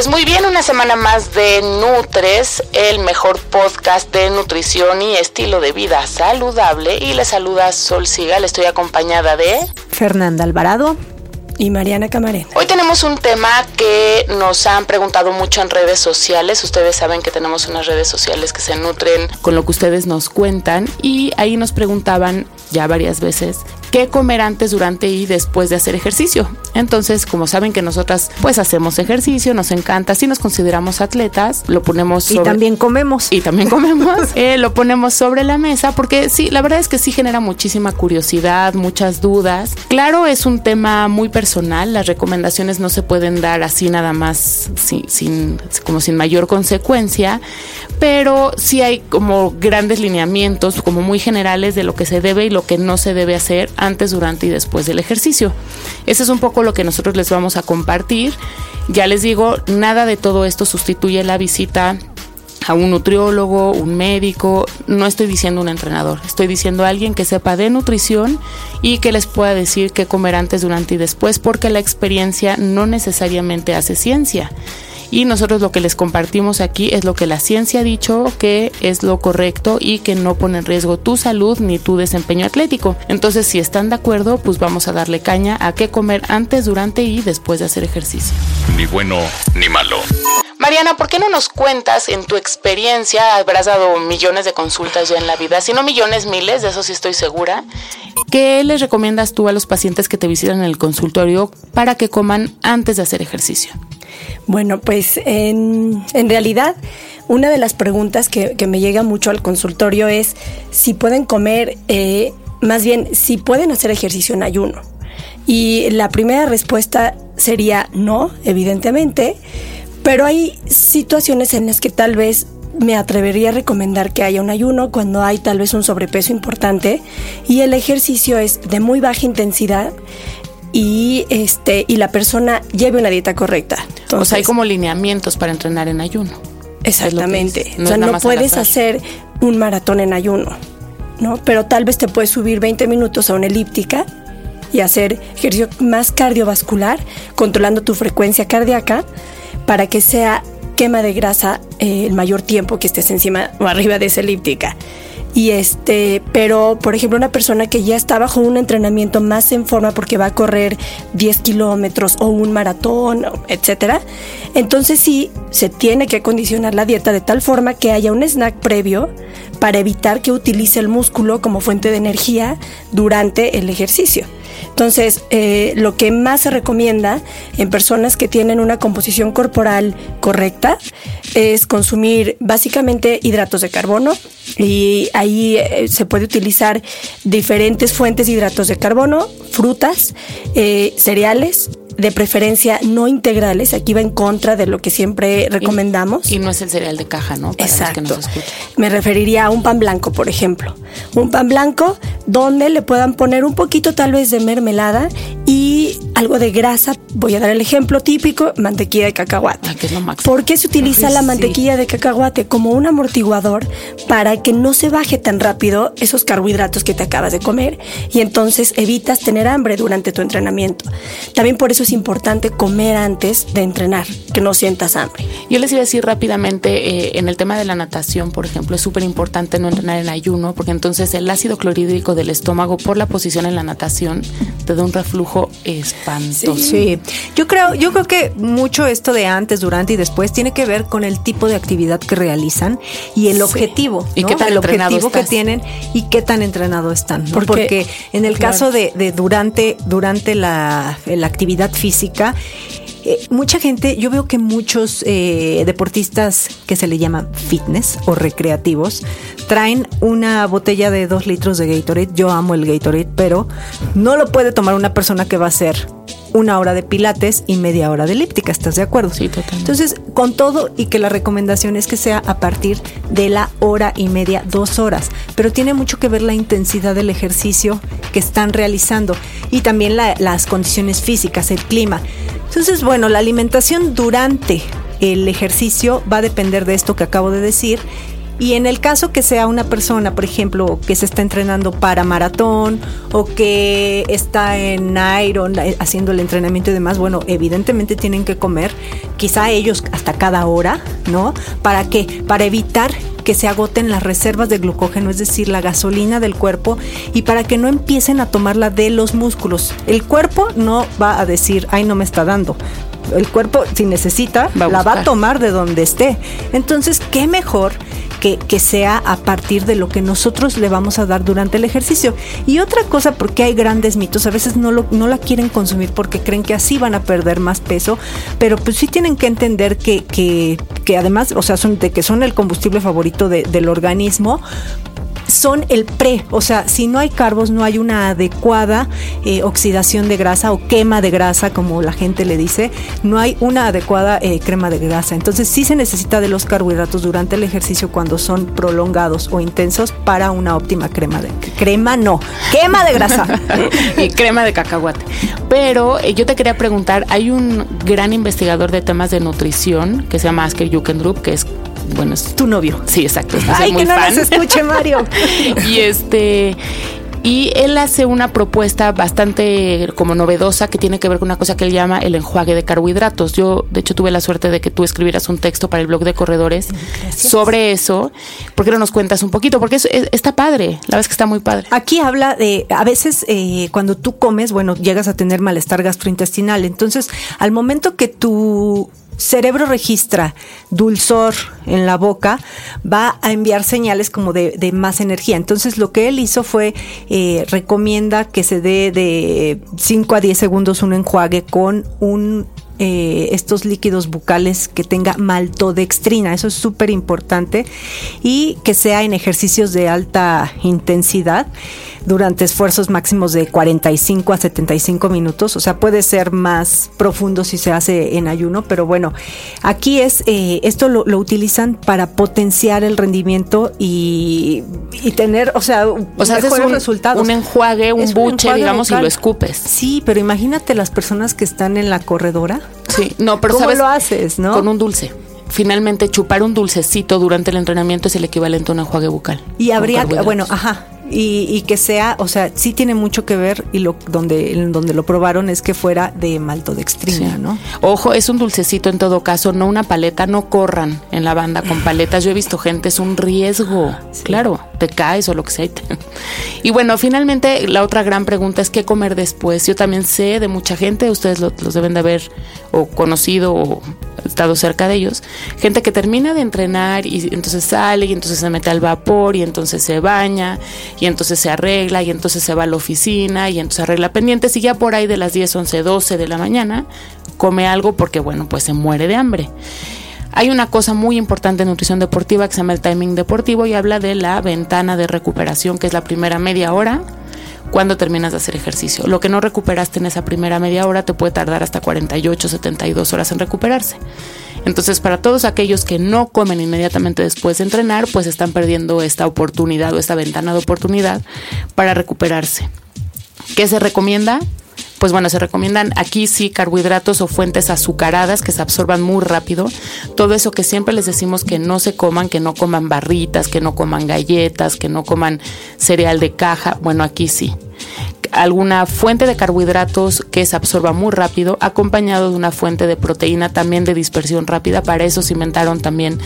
Pues muy bien, una semana más de Nutres, el mejor podcast de nutrición y estilo de vida saludable. Y le saluda Sol Sigal, estoy acompañada de Fernanda Alvarado y Mariana Camarena. Hoy tenemos un tema que nos han preguntado mucho en redes sociales. Ustedes saben que tenemos unas redes sociales que se nutren con lo que ustedes nos cuentan y ahí nos preguntaban ya varias veces qué comer antes, durante y después de hacer ejercicio. Entonces, como saben que nosotras pues hacemos ejercicio, nos encanta, si nos consideramos atletas, lo ponemos sobre... Y también comemos. Y también comemos. eh, lo ponemos sobre la mesa porque sí, la verdad es que sí genera muchísima curiosidad, muchas dudas. Claro, es un tema muy personal, las recomendaciones no se pueden dar así nada más sin, sin como sin mayor consecuencia, pero sí hay como grandes lineamientos, como muy generales de lo que se debe y lo que no se debe hacer antes, durante y después del ejercicio. Ese es un poco lo que nosotros les vamos a compartir. Ya les digo, nada de todo esto sustituye la visita a un nutriólogo, un médico, no estoy diciendo un entrenador, estoy diciendo a alguien que sepa de nutrición y que les pueda decir qué comer antes, durante y después, porque la experiencia no necesariamente hace ciencia y nosotros lo que les compartimos aquí es lo que la ciencia ha dicho que es lo correcto y que no pone en riesgo tu salud ni tu desempeño atlético. Entonces, si están de acuerdo, pues vamos a darle caña a qué comer antes, durante y después de hacer ejercicio. Ni bueno ni malo. Mariana, ¿por qué no nos cuentas en tu experiencia? Habrás dado millones de consultas ya en la vida, si no millones, miles, de eso sí estoy segura. ¿Qué les recomiendas tú a los pacientes que te visitan en el consultorio para que coman antes de hacer ejercicio? Bueno, pues en, realidad una de las preguntas que, me llega mucho al consultorio es si pueden comer, eh, más bien si pueden hacer ejercicio en ayuno. Y la primera respuesta sería no, evidentemente, pero hay situaciones en las que tal vez me atrevería a recomendar que haya un ayuno cuando hay tal vez un sobrepeso importante y el ejercicio es de muy baja intensidad y este y la persona lleve una dieta correcta. O sea, hay como lineamientos para entrenar en ayuno. Exactamente. no o sea, no puedes hacer un maratón en ayuno, ¿no? Pero tal vez te puedes subir 20 minutos a una elíptica y hacer ejercicio más cardiovascular, controlando tu frecuencia cardíaca para que sea quema de grasa eh, el mayor tiempo que estés encima o arriba de esa elíptica. Y este, pero por ejemplo, una persona que ya está bajo un entrenamiento más en forma porque va a correr 10 kilómetros o un maratón, etcétera, entonces sí se tiene que acondicionar la dieta de tal forma que haya un snack previo para evitar que utilice el músculo como fuente de energía durante el ejercicio. Entonces, eh, lo que más se recomienda en personas que tienen una composición corporal correcta es consumir básicamente hidratos de carbono y ahí eh, se puede utilizar diferentes fuentes de hidratos de carbono, frutas, eh, cereales, de preferencia no integrales. Aquí va en contra de lo que siempre recomendamos. Y, no es el cereal de caja, ¿no? Exacto. Me referiría a un pan blanco, por ejemplo. Un pan blanco donde le puedan poner un poquito tal vez de mermelada y algo de grasa. Voy a dar el ejemplo típico, mantequilla de cacahuate. Ah, es lo ¿Por qué se utiliza la mantequilla de cacahuate como un amortiguador para que no se baje tan rápido esos carbohidratos que te acabas de comer y entonces evitas tener hambre durante tu entrenamiento? También por eso es importante comer antes de entrenar, que no sientas hambre. Yo les iba a decir rápidamente, eh, en el tema de la natación, por ejemplo, es súper importante no entrenar en ayuno, porque entonces el ácido clorhídrico del estómago por la posición en la natación te da un reflujo espantoso espantoso. Sí. Yo creo, yo creo que mucho esto de antes, durante y después tiene que ver con el tipo de actividad que realizan y el objetivo, y qué tan el objetivo que tienen y qué tan entrenado están. Porque, en el caso de, de, durante, durante la, la actividad física, eh, mucha gente, yo veo que muchos eh, deportistas que se le llaman fitness o recreativos traen una botella de dos litros de Gatorade. Yo amo el Gatorade, pero no lo puede tomar una persona que va a hacer una hora de pilates y media hora de elíptica, ¿estás de acuerdo? Sí, totalmente. Entonces, con todo y que la recomendación es que sea a partir de la hora y media, dos horas, pero tiene mucho que ver la intensidad del ejercicio que están realizando y también las condiciones físicas, el clima. Entonces, bueno, la alimentación durante el ejercicio va a depender de esto que acabo de decir y en el caso que sea una persona, por ejemplo, que se está entrenando para maratón o que está en Iron eh, haciendo el entrenamiento y demás, bueno, evidentemente tienen que comer, quizá ellos hasta cada hora, ¿no? ¿Para qué? Para evitar que se agoten las reservas de glucógeno, es decir, la gasolina del cuerpo, y para que no empiecen a tomarla de los músculos. El cuerpo no va a decir, ay, no me está dando. El cuerpo, si necesita, la va a tomar de donde esté. Entonces, ¿qué mejor que, sea a partir de lo que nosotros le vamos a dar durante el ejercicio. Y otra cosa, porque hay grandes mitos, a veces no, lo, no la quieren consumir porque creen que así van a perder más peso, pero pues sí tienen que entender que, que, que además, o sea, son de que son el combustible favorito del organismo, son el pre, o sea, si no hay carbos, no hay una adecuada eh, oxidación de grasa o quema de grasa, como la gente le dice, no hay una adecuada eh, crema de grasa. Entonces sí se necesita de los carbohidratos durante el ejercicio cuando son prolongados o intensos para una óptima crema de crema, no, quema de grasa y crema de cacahuate. Pero eh, yo te quería preguntar, hay un gran investigador de temas de nutrición que se llama Asker Jukendrup, que es bueno, es tu novio. Sí, exacto. Ay, que no nos escuche Mario. y este y él hace una propuesta bastante como novedosa que tiene que ver con una cosa que él llama el enjuague de carbohidratos. Yo, de hecho, tuve la suerte de que tú escribieras un texto para el blog de corredores sobre eso. ¿Por qué no nos cuentas un poquito? Porque está padre, la verdad es que está muy padre. Aquí habla de, a veces eh, cuando tú comes, bueno, llegas a tener malestar gastrointestinal. Entonces, al momento que tú cerebro registra dulzor en la boca, va a enviar señales como de, más energía. Entonces lo que él hizo fue, eh, recomienda que se dé de 5 a 10 segundos un enjuague con un eh, estos líquidos bucales que tenga maltodextrina, eso es súper importante, y que sea en ejercicios de alta intensidad durante esfuerzos máximos de 45 a 75 minutos, o sea, puede ser más profundo si se hace en ayuno, pero bueno, aquí es, eh, esto lo, utilizan para potenciar el rendimiento y, tener, o sea, o sea un, resultados. Un enjuague, un buche, digamos, y lo escupes. Sí, pero imagínate las personas que están en la corredora Sí, no, pero ¿Cómo lo haces, no? Con un dulce. Finalmente, chupar un dulcecito durante el entrenamiento es el equivalente a un enjuague bucal. Y habría, bueno, ajá, y, que sea, o sea, sí tiene mucho que ver y lo donde donde lo probaron es que fuera de maltodextrina, ¿no? Ojo, es un dulcecito en todo caso, no una paleta, no corran en la banda con paletas. Yo he visto gente, es un riesgo. Claro, te caes o lo que sea. Y bueno, finalmente la otra gran pregunta es qué comer después. Yo también sé de mucha gente, ustedes los deben de haber o conocido o estado cerca de ellos, gente que termina de entrenar y entonces sale y entonces se mete al vapor y entonces se baña y entonces se arregla y entonces se va a la oficina y entonces arregla pendientes y ya por ahí de las 10, 11, 12 de la mañana come algo porque bueno, pues se muere de hambre. Hay una cosa muy importante en nutrición deportiva que se llama el timing deportivo y habla de la ventana de recuperación, que es la primera media hora cuando terminas de hacer ejercicio. Lo que no recuperaste en esa primera media hora te puede tardar hasta 48, 72 horas en recuperarse. Entonces, para todos aquellos que no comen inmediatamente después de entrenar, pues están perdiendo esta oportunidad o esta ventana de oportunidad para recuperarse. ¿Qué se recomienda? Pues bueno, se recomiendan aquí sí carbohidratos o fuentes azucaradas que se absorban muy rápido. Todo eso que siempre les decimos que no se coman, que no coman barritas, que no coman galletas, que no coman cereal de caja. Bueno, aquí sí alguna fuente de carbohidratos que se absorba muy rápido, acompañado de una fuente de proteína también de dispersión rápida. Para eso se inventaron también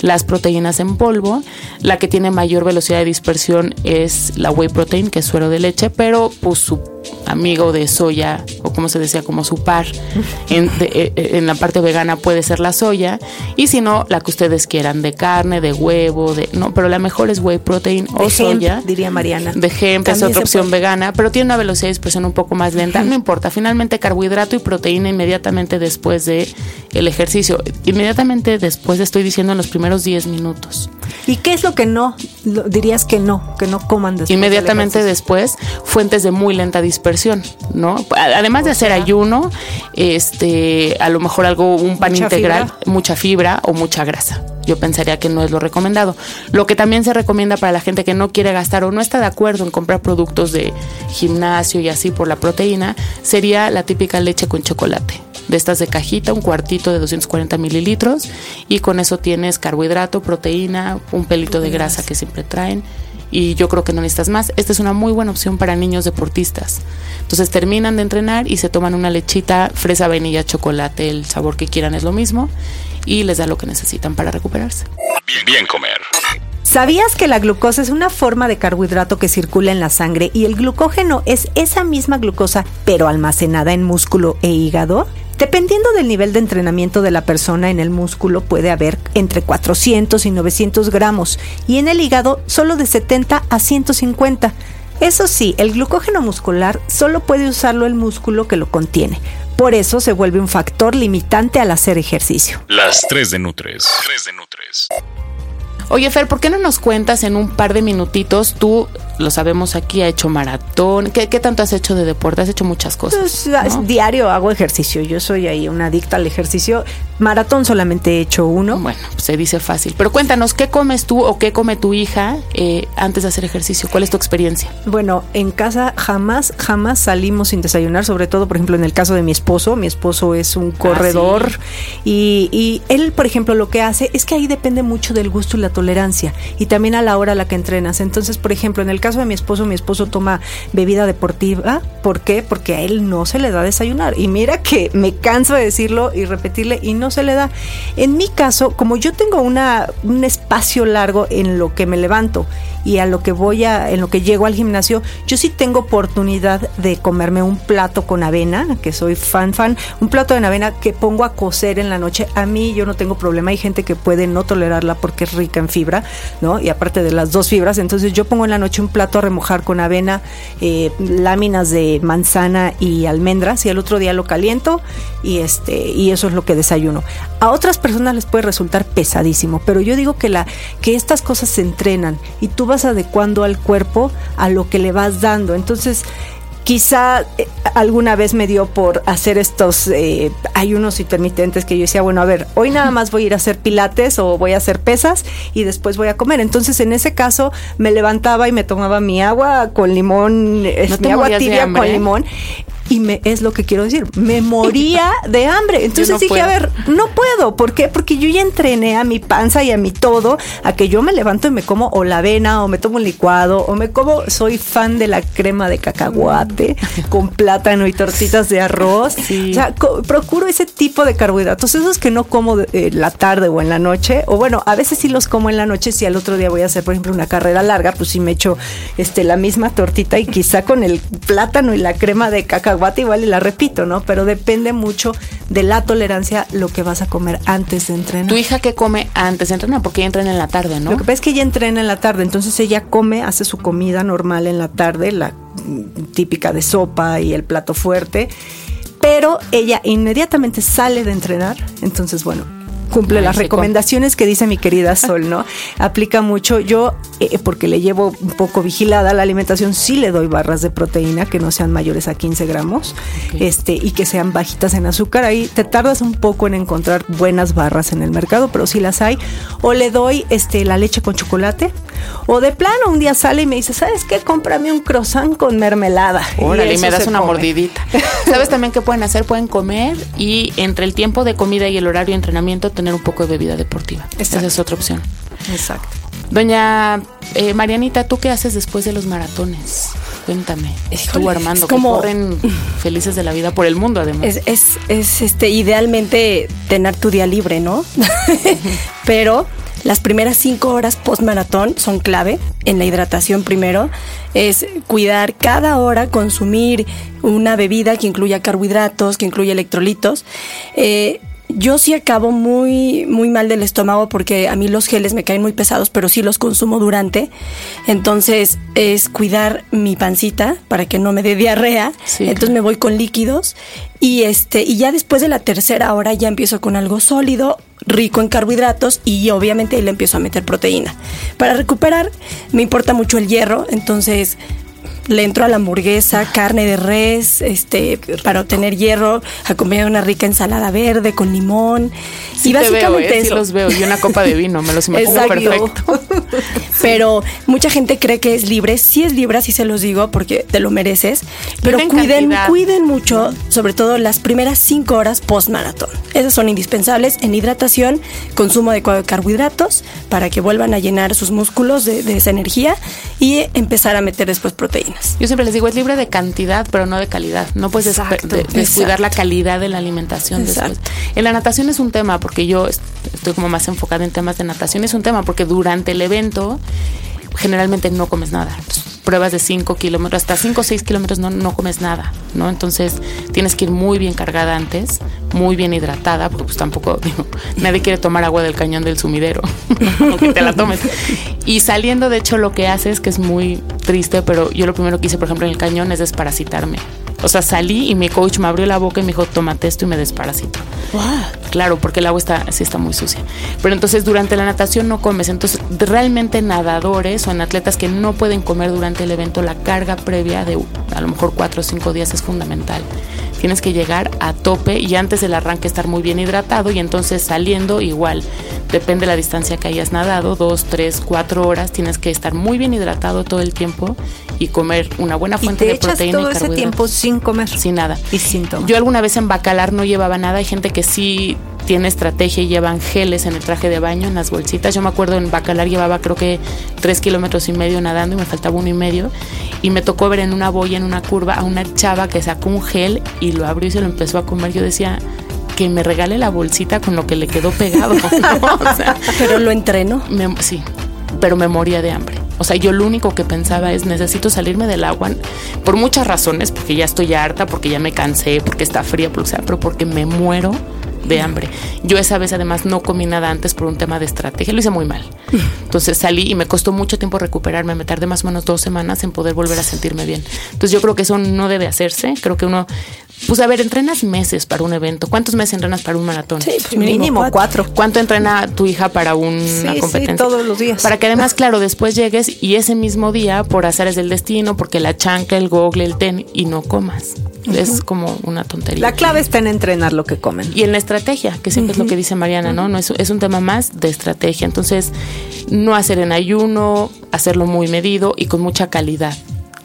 las proteínas en polvo. La que tiene mayor velocidad de dispersión es la whey protein, que es suero de leche, pero pues su amigo de soya, o como se decía, como su par, en, eh, eh, en, la parte vegana puede ser la soya, y si no, la que ustedes quieran, de carne, de huevo, de no, pero la mejor es whey protein o soya. diría Mariana. De hemp es otra opción vegana, pero tiene una velocidad de expresión un poco más lenta, no importa, finalmente carbohidrato y proteína inmediatamente después de el ejercicio, inmediatamente después estoy diciendo en los primeros 10 minutos. ¿Y qué es lo que no dirías que no, que no coman después? Inmediatamente después, fuentes de muy lenta dispersión, ¿no? Además de hacer ayuno, este, a lo mejor algo, un pan integral, mucha fibra o mucha grasa. Yo pensaría que no es lo recomendado. Lo que también se recomienda para la gente que no quiere gastar o no está de acuerdo en comprar productos de gimnasio y así por la proteína, sería la típica leche con chocolate de estas de cajita, un cuartito de 240 mililitros y con eso tienes carbohidrato, proteína, un pelito de grasa que siempre traen y yo creo que no necesitas más. Esta es una muy buena opción para niños deportistas. Entonces terminan de entrenar y se toman una lechita, fresa, vainilla, chocolate, el sabor que quieran es lo mismo y les da lo que necesitan para recuperarse. Bien, bien comer. ¿Sabías que la glucosa es una forma de carbohidrato que circula en la sangre y el glucógeno es esa misma glucosa pero almacenada en músculo e hígado? Dependiendo del nivel de entrenamiento de la persona en el músculo puede haber entre 400 y 900 gramos y en el hígado solo de 70 a 150. Eso sí, el glucógeno muscular solo puede usarlo el músculo que lo contiene. Por eso se vuelve un factor limitante al hacer ejercicio. Las 3 de Nutres. 3 de Nutres. Oye, Fer, ¿por qué no nos cuentas en un par de minutitos? Tú, lo sabemos aquí, ha hecho maratón. ¿Qué, tanto has hecho de deporte? Has hecho muchas cosas. Pues, diario hago ejercicio. Yo soy ahí una adicta al ejercicio. Maratón solamente he hecho uno. Bueno, pues se dice fácil. Pero cuéntanos, ¿qué comes tú o qué come tu hija eh, antes de hacer ejercicio? ¿Cuál es tu experiencia? Bueno, en casa jamás, jamás salimos sin desayunar, sobre todo, por ejemplo, en el caso de mi esposo. Mi esposo es un ah, corredor y, y él, por ejemplo, lo que hace es que ahí depende mucho del gusto y la tolerancia tolerancia y también a la hora a la que entrenas. Entonces, por ejemplo, en el caso de mi esposo, mi esposo toma bebida deportiva. ¿Por qué? Porque a él no se le da desayunar. Y mira que me canso de decirlo y repetirle y no se le da. En mi caso, como yo tengo un espacio largo en lo que me levanto y a lo que voy a, en lo que llego al gimnasio, yo sí tengo oportunidad de comerme un plato con avena, que soy fan, fan, un plato de avena que pongo a cocer en la noche. A mí yo no tengo problema, hay gente que puede no tolerarla porque es rica fibra, ¿no? Y aparte de las dos fibras, entonces yo pongo en la noche un plato a remojar con avena, eh, láminas de manzana y almendras y al otro día lo caliento y este y eso es lo que desayuno. A otras personas les puede resultar pesadísimo, pero yo digo que la que estas cosas se entrenan y tú vas adecuando al cuerpo a lo que le vas dando. Entonces, quizá eh, alguna vez me dio por hacer estos eh, ayunos intermitentes que yo decía, bueno, a ver, hoy nada más voy a ir a hacer pilates o voy a hacer pesas y después voy a comer. Entonces, en ese caso, me levantaba y me tomaba mi agua con limón, mi agua tibia con limón y me es lo que quiero decir, me moría de hambre. Entonces dije, a ver, no puedo, ¿por qué? Porque yo ya entrené a mi panza y a mi todo a que yo me levanto y me como o la avena o me tomo un licuado o me como, soy fan de la crema de cacahuate con plátano y tortitas de arroz. O sea, procuro ese tipo de carbohidratos, esos que no como eh, la tarde o en la noche, o bueno, a veces sí los como en la noche, si al otro día voy a hacer, por ejemplo, una carrera larga, pues sí me echo este, la misma tortita y quizá con el plátano y la crema de cacahuate igual y la repito, ¿no? Pero depende mucho de la tolerancia lo que vas a comer antes de entrenar. ¿Tu hija qué come antes de entrenar? Porque ella entrena en la tarde, ¿no? Lo que pasa es que ella entrena en la tarde, entonces ella come, hace su comida normal en la tarde, la típica de sopa y el plato fuerte, pero ella inmediatamente sale de entrenar, entonces bueno, cumple las recomendaciones que dice mi querida Sol, ¿no? Aplica mucho. Yo, eh, porque le llevo un poco vigilada la alimentación, sí le doy barras de proteína que no sean mayores a 15 gramos este, y que sean bajitas en azúcar. Ahí te tardas un poco en encontrar buenas barras en el mercado, pero sí las hay. O le doy este, la leche con chocolate. O de plano, un día sale y me dice, ¿sabes qué? Cómprame un croissant con mermelada. Órale, y, me das una mordidita. ¿Sabes también qué pueden hacer? Pueden comer y entre el tiempo de comida y el horario de entrenamiento tener un poco de bebida deportiva. Esa es otra opción. Exacto. Doña eh, Marianita, ¿tú qué haces después de los maratones? Cuéntame. Tú, Armando, como, que corren felices de la vida por el mundo, además. Es, es, este, idealmente tener tu día libre, ¿no? Pero las primeras cinco horas post maratón son clave en la hidratación primero. Es cuidar cada hora, consumir una bebida que incluya carbohidratos, que incluya electrolitos. Eh, yo sí acabo muy, muy mal del estómago porque a mí los geles me caen muy pesados, pero sí los consumo durante. Entonces es cuidar mi pancita para que no me dé diarrea. Entonces me voy con líquidos y este y ya después de la tercera hora ya empiezo con algo sólido, rico en carbohidratos y obviamente ahí le empiezo a meter proteína. Para recuperar me importa mucho el hierro, entonces le entro a la hamburguesa, carne de res, este, para obtener hierro, acompañado de una rica ensalada verde con limón. y básicamente veo, ¿eh? Sí los veo, y una copa de vino, me los imagino perfecto. pero mucha gente cree que es libre, sí es libre, así se los digo, porque te lo mereces, pero cuiden, cuiden mucho, sobre todo las primeras cinco horas post maratón. Esas son indispensables en hidratación, consumo adecuado de carbohidratos, para que vuelvan a llenar sus músculos de, de esa energía y empezar a meter después Yo siempre les digo, es libre de cantidad, pero no de calidad. No puedes descuidar la calidad de la alimentación. En la natación es un tema, porque yo estoy como más enfocada en temas de natación, es un tema, porque durante el evento generalmente no comes nada. pruebas de 5 kilómetros, hasta 5 o 6 kilómetros no, no comes nada, ¿no? Entonces tienes que ir muy bien cargada antes, muy bien hidratada, porque pues tampoco, digo, nadie quiere tomar agua del cañón del sumidero, aunque te la tomes. Y saliendo, de hecho, lo que haces, que es muy triste, pero yo lo primero que hice, por ejemplo, en el cañón es desparasitarme. O sea, salí y mi coach me abrió la boca y me dijo, tómate esto y me desparasito. Claro, porque el agua está, sí está muy sucia. Pero entonces durante la natación no comes. Entonces, realmente nadadores o en atletas que no pueden comer durante el evento, la carga previa de a lo mejor cuatro o cinco días es fundamental. Tienes que llegar a tope y antes del arranque estar muy bien hidratado y entonces saliendo igual. Depende de la distancia que hayas nadado, dos, tres, cuatro horas, tienes que estar muy bien hidratado todo el tiempo y comer una buena fuente de proteína todo ese tiempo sin comer. Sin nada. Y sin tomar. Yo alguna vez en Bacalar no llevaba nada. Hay gente que sí tiene estrategia y llevan geles en el traje de baño, en las bolsitas. Yo me acuerdo en Bacalar llevaba creo que tres kilómetros y medio nadando y me faltaba uno y medio. Y me tocó ver en una boya, en una curva, a una chava que sacó un gel y lo abrió y se lo empezó a comer. Yo decía, que me regale la bolsita con lo que le quedó pegado. pero lo entrenó. sí, pero me moría de hambre. O sea, yo lo único que pensaba es necesito salirme del agua por muchas razones, porque ya estoy harta, porque ya me cansé, porque está fría, pero porque me muero de hambre. Yo esa vez además no comí nada antes por un tema de estrategia, lo hice muy mal. Entonces salí y me costó mucho tiempo recuperarme, me tardé más o menos dos semanas en poder volver a sentirme bien. Entonces yo creo que eso no debe hacerse, creo que uno pues a ver, entrenas meses para un evento. ¿Cuántos meses entrenas para un maratón? Sí, pues mínimo, cuatro. ¿Cuánto entrena tu hija para una competencia? Sí, todos los días. Para que además, claro, después llegues y ese mismo día, por azares del destino, porque la chancla, el gogle, el ten, y no comas. Es como una tontería. La clave está en entrenar lo que comen. Y en la estrategia, que siempre es lo que dice Mariana, ¿no? no es, es un tema más de estrategia. Entonces, no hacer en ayuno, hacerlo muy medido y con mucha calidad,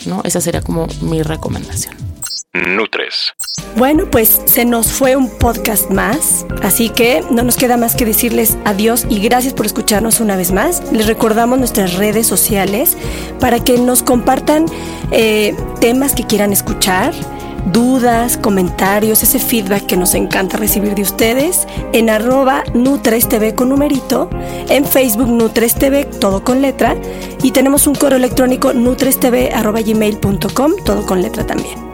¿no? Esa sería como mi recomendación. Nutres. Bueno, pues se nos fue un podcast más, así que no nos queda más que decirles adiós y gracias por escucharnos una vez más. Les recordamos nuestras redes sociales para que nos compartan eh, temas que quieran escuchar dudas, comentarios, ese feedback que nos encanta recibir de ustedes en arroba NutresTV con numerito, en Facebook NutresTV, todo con letra, y tenemos un correo electrónico nutrestv arroba gmail.com, todo con letra también.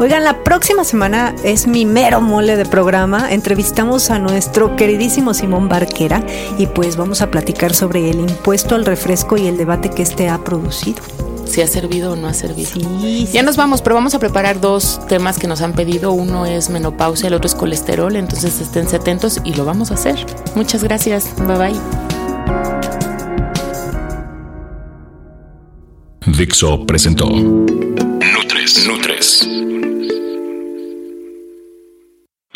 Oigan, la próxima semana es mi mero mole de programa. Entrevistamos a nuestro queridísimo Simón Barquera y pues vamos a platicar sobre el impuesto al refresco y el debate que este ha producido si ha servido o no ha servido. Ya nos vamos, pero vamos a preparar dos temas que nos han pedido. Uno es menopausia, el otro es colesterol, entonces estén atentos y lo vamos a hacer. Muchas gracias. Bye bye. Dixo presentó Nutres. Nutres.